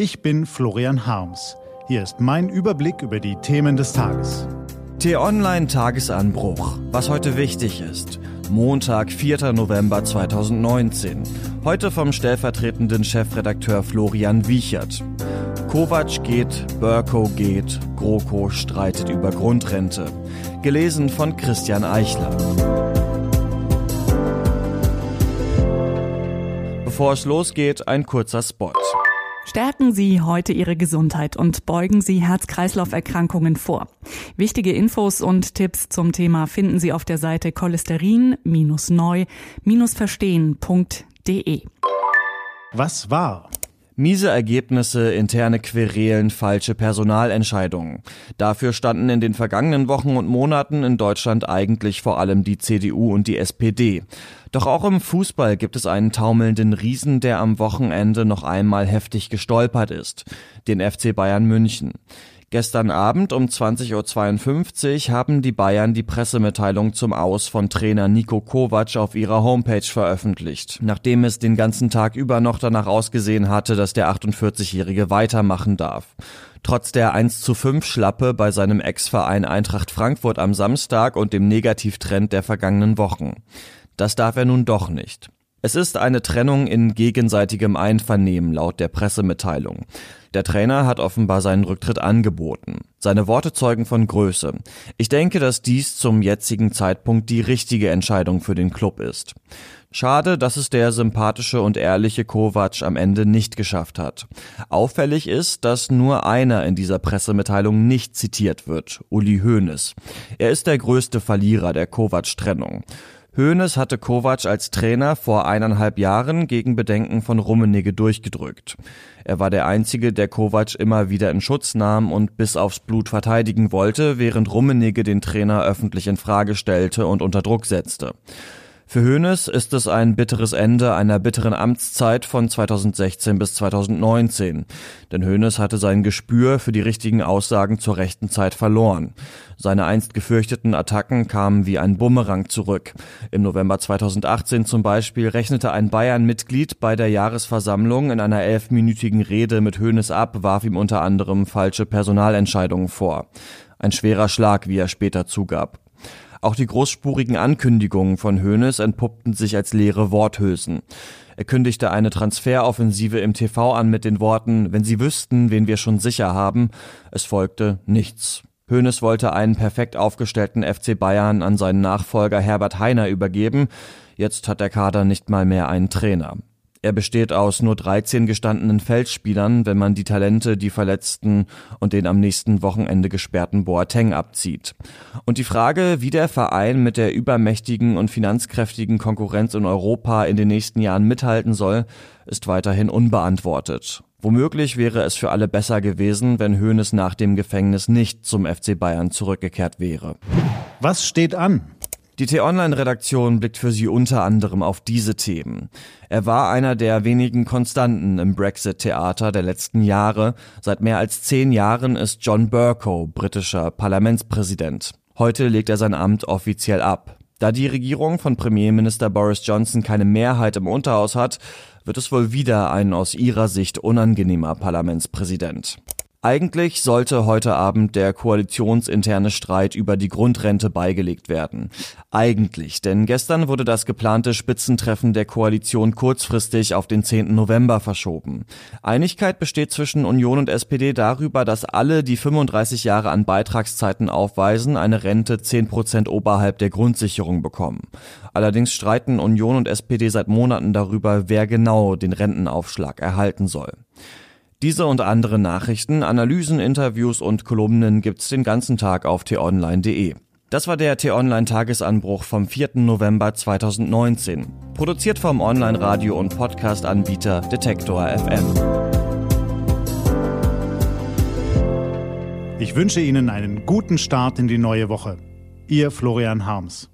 Ich bin Florian Harms. Hier ist mein Überblick über die Themen des Tages. T-Online Tagesanbruch. Was heute wichtig ist. Montag, 4. November 2019. Heute vom stellvertretenden Chefredakteur Florian Wiechert. Kovac geht, Burko geht, GroKo streitet über Grundrente. Gelesen von Christian Eichler. Bevor es losgeht, ein kurzer Spot. Stärken Sie heute Ihre Gesundheit und beugen Sie Herz-Kreislauf-Erkrankungen vor. Wichtige Infos und Tipps zum Thema finden Sie auf der Seite cholesterin-neu-verstehen.de. Was war? Miese Ergebnisse, interne Querelen, falsche Personalentscheidungen. Dafür standen in den vergangenen Wochen und Monaten in Deutschland eigentlich vor allem die CDU und die SPD. Doch auch im Fußball gibt es einen taumelnden Riesen, der am Wochenende noch einmal heftig gestolpert ist. Den FC Bayern München. Gestern Abend um 20.52 Uhr haben die Bayern die Pressemitteilung zum Aus von Trainer Nico Kovac auf ihrer Homepage veröffentlicht, nachdem es den ganzen Tag über noch danach ausgesehen hatte, dass der 48-Jährige weitermachen darf. Trotz der 1 zu 5 Schlappe bei seinem Ex-Verein Eintracht Frankfurt am Samstag und dem Negativtrend der vergangenen Wochen. Das darf er nun doch nicht. Es ist eine Trennung in gegenseitigem Einvernehmen laut der Pressemitteilung. Der Trainer hat offenbar seinen Rücktritt angeboten. Seine Worte zeugen von Größe. Ich denke, dass dies zum jetzigen Zeitpunkt die richtige Entscheidung für den Club ist. Schade, dass es der sympathische und ehrliche Kovac am Ende nicht geschafft hat. Auffällig ist, dass nur einer in dieser Pressemitteilung nicht zitiert wird, Uli Hoeneß. Er ist der größte Verlierer der Kovac-Trennung. Hoeneß hatte Kovac als Trainer vor eineinhalb Jahren gegen Bedenken von Rummenigge durchgedrückt. Er war der Einzige, der Kovac immer wieder in Schutz nahm und bis aufs Blut verteidigen wollte, während Rummenigge den Trainer öffentlich in Frage stellte und unter Druck setzte. Für Hoeneß ist es ein bitteres Ende einer bitteren Amtszeit von 2016 bis 2019. Denn Hoeneß hatte sein Gespür für die richtigen Aussagen zur rechten Zeit verloren. Seine einst gefürchteten Attacken kamen wie ein Bumerang zurück. Im November 2018 zum Beispiel rechnete ein Bayern-Mitglied bei der Jahresversammlung in einer elfminütigen Rede mit Hoeneß ab, warf ihm unter anderem falsche Personalentscheidungen vor. Ein schwerer Schlag, wie er später zugab. Auch die großspurigen Ankündigungen von Hoeneß entpuppten sich als leere Worthülsen. Er kündigte eine Transferoffensive im TV an mit den Worten, wenn Sie wüssten, wen wir schon sicher haben. Es folgte nichts. Hoeneß wollte einen perfekt aufgestellten FC Bayern an seinen Nachfolger Herbert Heiner übergeben. Jetzt hat der Kader nicht mal mehr einen Trainer. Er besteht aus nur 13 gestandenen Feldspielern, wenn man die Talente, die Verletzten und den am nächsten Wochenende gesperrten Boateng abzieht. Und die Frage, wie der Verein mit der übermächtigen und finanzkräftigen Konkurrenz in Europa in den nächsten Jahren mithalten soll, ist weiterhin unbeantwortet. Womöglich wäre es für alle besser gewesen, wenn Hoeneß nach dem Gefängnis nicht zum FC Bayern zurückgekehrt wäre. Was steht an? Die T-Online-Redaktion blickt für Sie unter anderem auf diese Themen. Er war einer der wenigen Konstanten im Brexit-Theater der letzten Jahre. Seit mehr als zehn Jahren ist John Burko britischer Parlamentspräsident. Heute legt er sein Amt offiziell ab. Da die Regierung von Premierminister Boris Johnson keine Mehrheit im Unterhaus hat, wird es wohl wieder ein aus ihrer Sicht unangenehmer Parlamentspräsident. Eigentlich sollte heute Abend der koalitionsinterne Streit über die Grundrente beigelegt werden. Eigentlich, denn gestern wurde das geplante Spitzentreffen der Koalition kurzfristig auf den 10. November verschoben. Einigkeit besteht zwischen Union und SPD darüber, dass alle, die 35 Jahre an Beitragszeiten aufweisen, eine Rente 10 Prozent oberhalb der Grundsicherung bekommen. Allerdings streiten Union und SPD seit Monaten darüber, wer genau den Rentenaufschlag erhalten soll. Diese und andere Nachrichten, Analysen, Interviews und Kolumnen gibt's den ganzen Tag auf t-online.de. Das war der T-Online-Tagesanbruch vom 4. November 2019. Produziert vom Online-Radio- und Podcast-Anbieter Detektor FM. Ich wünsche Ihnen einen guten Start in die neue Woche. Ihr Florian Harms.